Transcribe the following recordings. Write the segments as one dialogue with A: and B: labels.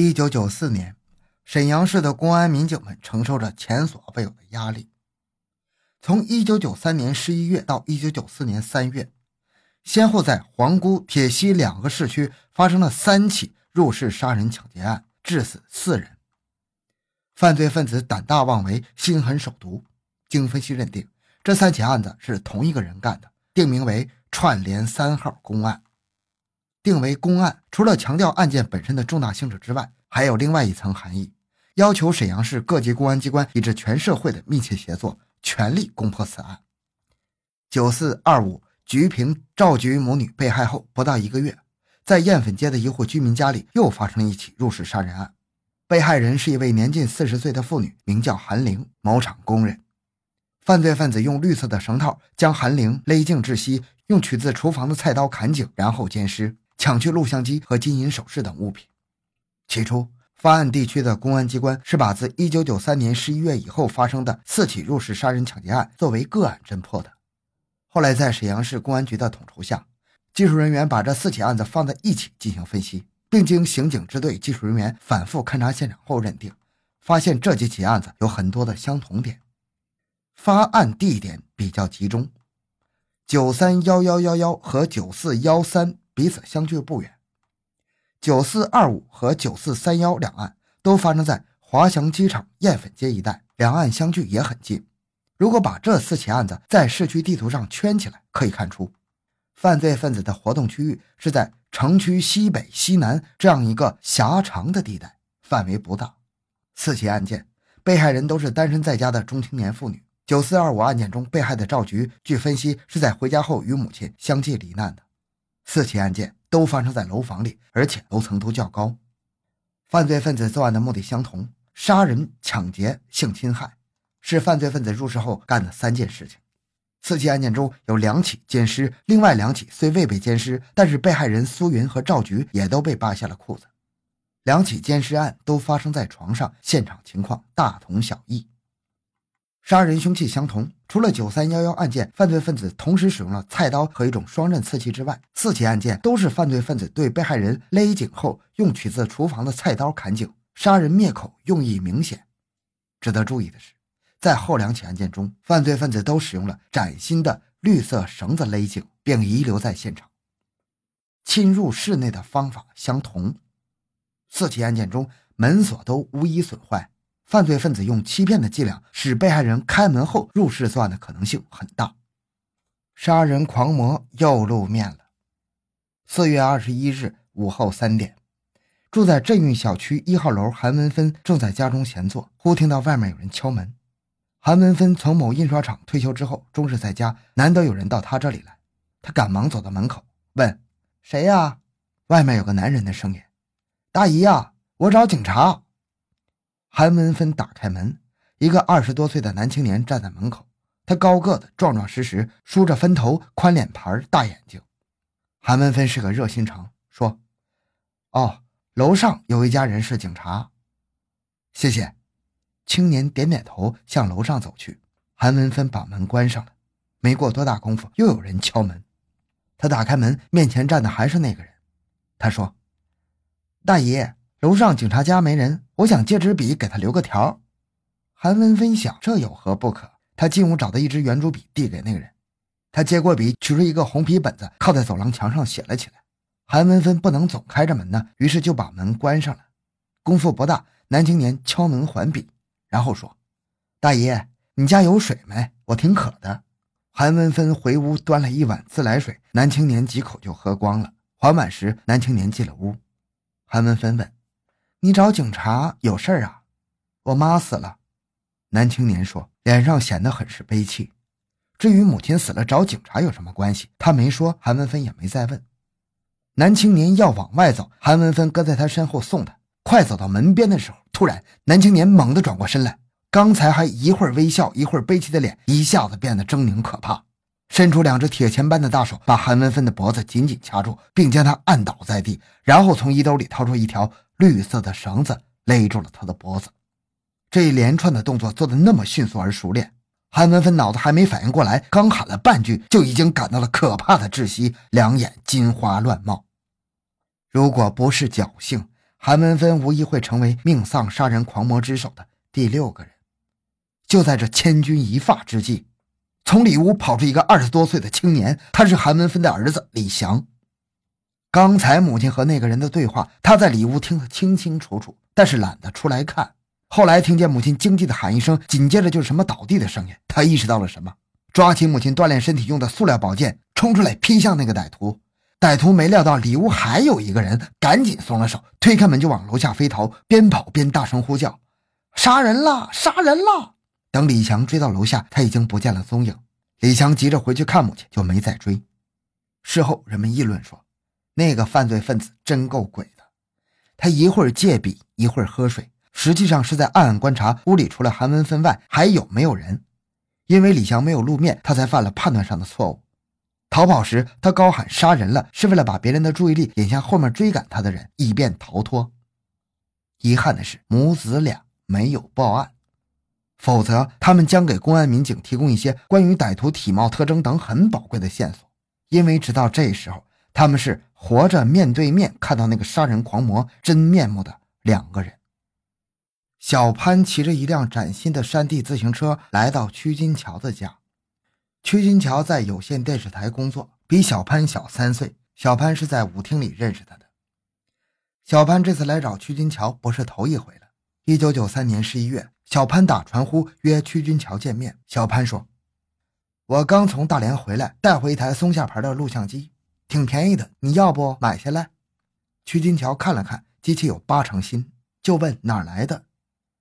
A: 一九九四年，沈阳市的公安民警们承受着前所未有的压力。从一九九三年十一月到一九九四年三月，先后在皇姑、铁西两个市区发生了三起入室杀人抢劫案，致死四人。犯罪分子胆大妄为，心狠手毒。经分析认定，这三起案子是同一个人干的，定名为“串联三号公案”。定为公案，除了强调案件本身的重大性质之外，还有另外一层含义，要求沈阳市各级公安机关以至全社会的密切协作，全力攻破此案。九四二五，菊平赵菊母女被害后不到一个月，在燕粉街的一户居民家里又发生了一起入室杀人案，被害人是一位年近四十岁的妇女，名叫韩玲，某厂工人。犯罪分子用绿色的绳套将韩玲勒颈窒息，用取自厨房的菜刀砍颈，然后奸尸。抢去录像机和金银首饰等物品。起初，发案地区的公安机关是把自1993年11月以后发生的四起入室杀人抢劫案作为个案侦破的。后来，在沈阳市公安局的统筹下，技术人员把这四起案子放在一起进行分析，并经刑警支队技术人员反复勘查现场后认定，发现这几起案子有很多的相同点。发案地点比较集中，93111和94113。彼此相距不远，九四二五和九四三幺两案都发生在华翔机场燕粉街一带，两岸相距也很近。如果把这四起案子在市区地图上圈起来，可以看出，犯罪分子的活动区域是在城区西北、西南这样一个狭长的地带，范围不大。四起案件被害人都是单身在家的中青年妇女。九四二五案件中被害的赵菊，据分析是在回家后与母亲相继罹难的。四起案件都发生在楼房里，而且楼层都较高。犯罪分子作案的目的相同，杀人、抢劫、性侵害，是犯罪分子入室后干的三件事情。四起案件中有两起奸尸，另外两起虽未被奸尸，但是被害人苏云和赵菊也都被扒下了裤子。两起奸尸案都发生在床上，现场情况大同小异。杀人凶器相同，除了九三幺幺案件犯罪分子同时使用了菜刀和一种双刃刺器之外，四起案件都是犯罪分子对被害人勒颈后，用取自厨房的菜刀砍颈，杀人灭口用意明显。值得注意的是，在后两起案件中，犯罪分子都使用了崭新的绿色绳子勒颈，并遗留在现场。侵入室内的方法相同，四起案件中门锁都无一损坏。犯罪分子用欺骗的伎俩使被害人开门后入室作案的可能性很大，杀人狂魔又露面了。四月二十一日午后三点，住在镇运小区一号楼韩文芬正在家中闲坐，忽听到外面有人敲门。韩文芬从某印刷厂退休之后，终日在家，难得有人到他这里来，他赶忙走到门口问：“谁呀？”外面有个男人的声音：“大姨呀，我找警察。”韩文芬打开门，一个二十多岁的男青年站在门口。他高个子、壮壮实实，梳着分头、宽脸盘、大眼睛。韩文芬是个热心肠，说：“哦，楼上有一家人是警察。”谢谢。青年点点头，向楼上走去。韩文芬把门关上了。没过多大功夫，又有人敲门。他打开门，面前站的还是那个人。他说：“大爷。”楼上警察家没人，我想借支笔给他留个条。韩文芬想，这有何不可？他进屋找到一支圆珠笔，递给那个人。他接过笔，取出一个红皮本子，靠在走廊墙上写了起来。韩文芬不能总开着门呢，于是就把门关上了。功夫不大，男青年敲门还笔，然后说：“大爷，你家有水没？我挺渴的。”韩文芬回屋端了一碗自来水，男青年几口就喝光了。还碗时，男青年进了屋。韩文芬问。你找警察有事儿啊？我妈死了。男青年说，脸上显得很是悲戚。至于母亲死了找警察有什么关系，他没说。韩文芬也没再问。男青年要往外走，韩文芬跟在他身后送他。快走到门边的时候，突然，男青年猛地转过身来，刚才还一会儿微笑一会儿悲戚的脸，一下子变得狰狞可怕，伸出两只铁钳般的大手，把韩文芬的脖子紧紧掐住，并将他按倒在地，然后从衣兜里掏出一条。绿色的绳子勒住了他的脖子，这一连串的动作做得那么迅速而熟练，韩文芬脑子还没反应过来，刚喊了半句，就已经感到了可怕的窒息，两眼金花乱冒。如果不是侥幸，韩文芬无疑会成为命丧杀人狂魔之手的第六个人。就在这千钧一发之际，从里屋跑出一个二十多岁的青年，他是韩文芬的儿子李祥。刚才母亲和那个人的对话，他在里屋听得清清楚楚，但是懒得出来看。后来听见母亲惊悸的喊一声，紧接着就是什么倒地的声音，他意识到了什么，抓起母亲锻炼身体用的塑料宝剑，冲出来劈向那个歹徒。歹徒没料到里屋还有一个人，赶紧松了手，推开门就往楼下飞逃，边跑边大声呼叫：“杀人了！杀人了！”等李强追到楼下，他已经不见了踪影。李强急着回去看母亲，就没再追。事后人们议论说，那个犯罪分子真够鬼的，他一会儿借笔，一会儿喝水，实际上是在暗暗观察屋里除了韩文芬外还有没有人。因为李强没有露面，他才犯了判断上的错误。逃跑时，他高喊“杀人了”，是为了把别人的注意力引向后面追赶他的人，以便逃脱。遗憾的是，母子俩没有报案，否则他们将给公安民警提供一些关于歹徒体貌特征等很宝贵的线索。因为直到这时候，他们是活着面对面看到那个杀人狂魔真面目的两个人。小潘骑着一辆崭新的山地自行车来到曲金桥的家。屈金桥在有线电视台工作，比小潘小三岁。小潘是在舞厅里认识他的。小潘这次来找屈金桥不是头一回了。一九九三年十一月，小潘打传呼约屈金桥见面。小潘说：“我刚从大连回来，带回一台松下牌的录像机，挺便宜的，你要不买下来？”屈金桥看了看机器，有八成新，就问哪儿来的。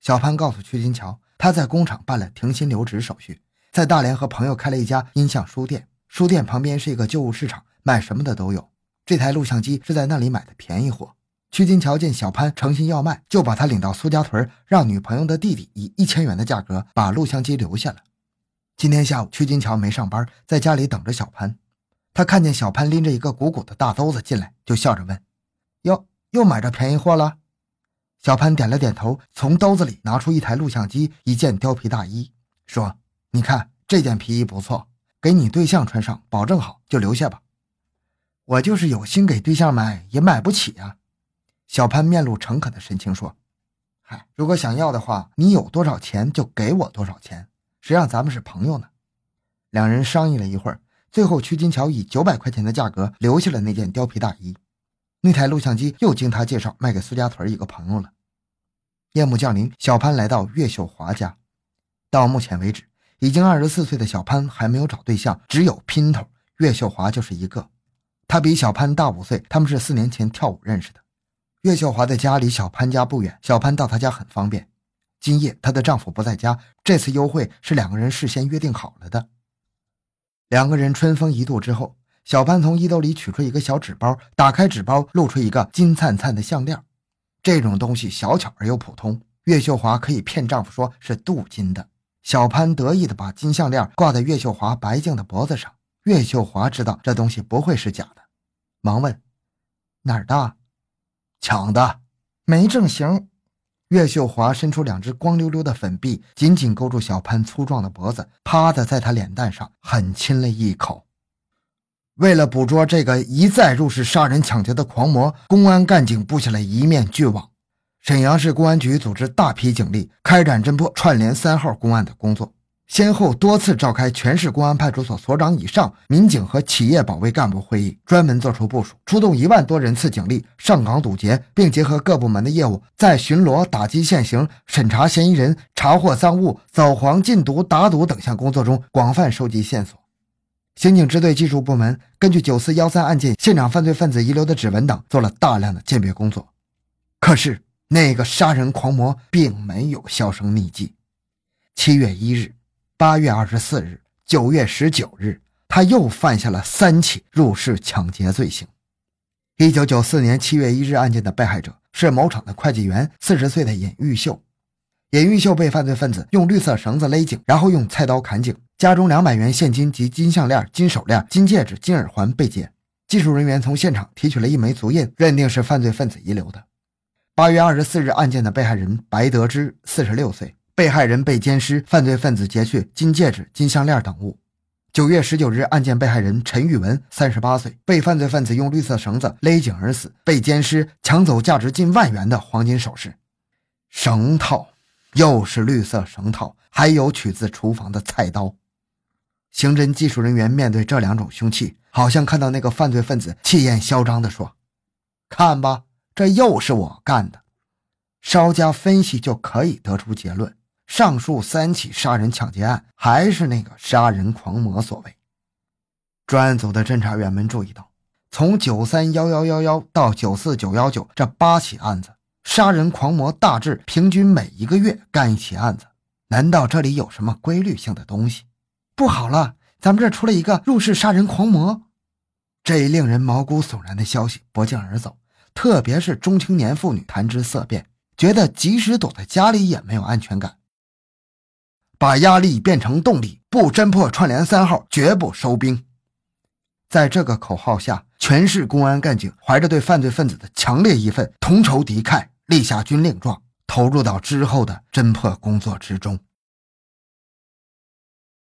A: 小潘告诉屈金桥，他在工厂办了停薪留职手续。在大连和朋友开了一家音像书店，书店旁边是一个旧物市场，卖什么的都有。这台录像机是在那里买的便宜货。曲金桥见小潘诚心要卖，就把他领到苏家屯，让女朋友的弟弟以一千元的价格把录像机留下了。今天下午，曲金桥没上班，在家里等着小潘。他看见小潘拎着一个鼓鼓的大兜子进来，就笑着问：“哟，又买着便宜货了？”小潘点了点头，从兜子里拿出一台录像机、一件貂皮大衣，说。你看这件皮衣不错，给你对象穿上，保证好就留下吧。我就是有心给对象买，也买不起啊。小潘面露诚恳的神情说：“嗨，如果想要的话，你有多少钱就给我多少钱，谁让咱们是朋友呢？”两人商议了一会儿，最后曲金桥以九百块钱的价格留下了那件貂皮大衣。那台录像机又经他介绍卖给苏家屯一个朋友了。夜幕降临，小潘来到岳秀华家。到目前为止。已经二十四岁的小潘还没有找对象，只有姘头岳秀华就是一个。他比小潘大五岁，他们是四年前跳舞认识的。岳秀华的家离小潘家不远，小潘到他家很方便。今夜她的丈夫不在家，这次幽会是两个人事先约定好了的。两个人春风一度之后，小潘从衣兜里取出一个小纸包，打开纸包，露出一个金灿灿的项链。这种东西小巧而又普通，岳秀华可以骗丈夫说是镀金的。小潘得意地把金项链挂在岳秀华白净的脖子上。岳秀华知道这东西不会是假的，忙问：“哪儿的？抢的？没正形。”岳秀华伸出两只光溜溜的粉臂，紧紧勾住小潘粗壮的脖子，啪的在他脸蛋上狠亲了一口。为了捕捉这个一再入室杀人抢劫的狂魔，公安干警布下了一面巨网。沈阳市公安局组织大批警力开展侦破串联三号公案的工作，先后多次召开全市公安派出所所长以上民警和企业保卫干部会议，专门作出部署，出动一万多人次警力上岗堵截，并结合各部门的业务，在巡逻、打击现行、审查嫌疑人、查获赃物、扫黄禁毒、打赌等项工作中广泛收集线索。刑警支队技术部门根据九四幺三案件现场犯罪分子遗留的指纹等，做了大量的鉴别工作。可是。那个杀人狂魔并没有销声匿迹。七月一日、八月二十四日、九月十九日，他又犯下了三起入室抢劫罪行。一九九四年七月一日案件的被害者是某厂的会计员，四十岁的尹玉秀。尹玉秀被犯罪分子用绿色绳子勒颈，然后用菜刀砍颈，家中两百元现金及金项链、金手链、金戒指、金耳环被劫。技术人员从现场提取了一枚足印，认定是犯罪分子遗留的。八月二十四日案件的被害人白德之，四十六岁。被害人被奸尸，犯罪分子劫去金戒指、金项链等物。九月十九日，案件被害人陈玉文，三十八岁，被犯罪分子用绿色绳子勒颈而死，被奸尸抢走价值近万元的黄金首饰。绳套，又是绿色绳套，还有取自厨房的菜刀。刑侦技术人员面对这两种凶器，好像看到那个犯罪分子气焰嚣张地说：“看吧，这又是我干的。”稍加分析就可以得出结论。上述三起杀人抢劫案还是那个杀人狂魔所为。专案组的侦查员们注意到，从九三幺幺幺幺到九四九幺九这八起案子，杀人狂魔大致平均每一个月干一起案子。难道这里有什么规律性的东西？不好了，咱们这出了一个入室杀人狂魔！这一令人毛骨悚然的消息不胫而走，特别是中青年妇女谈之色变，觉得即使躲在家里也没有安全感。把压力变成动力，不侦破串联三号，绝不收兵。在这个口号下，全市公安干警怀着对犯罪分子的强烈义愤，同仇敌忾，立下军令状，投入到之后的侦破工作之中。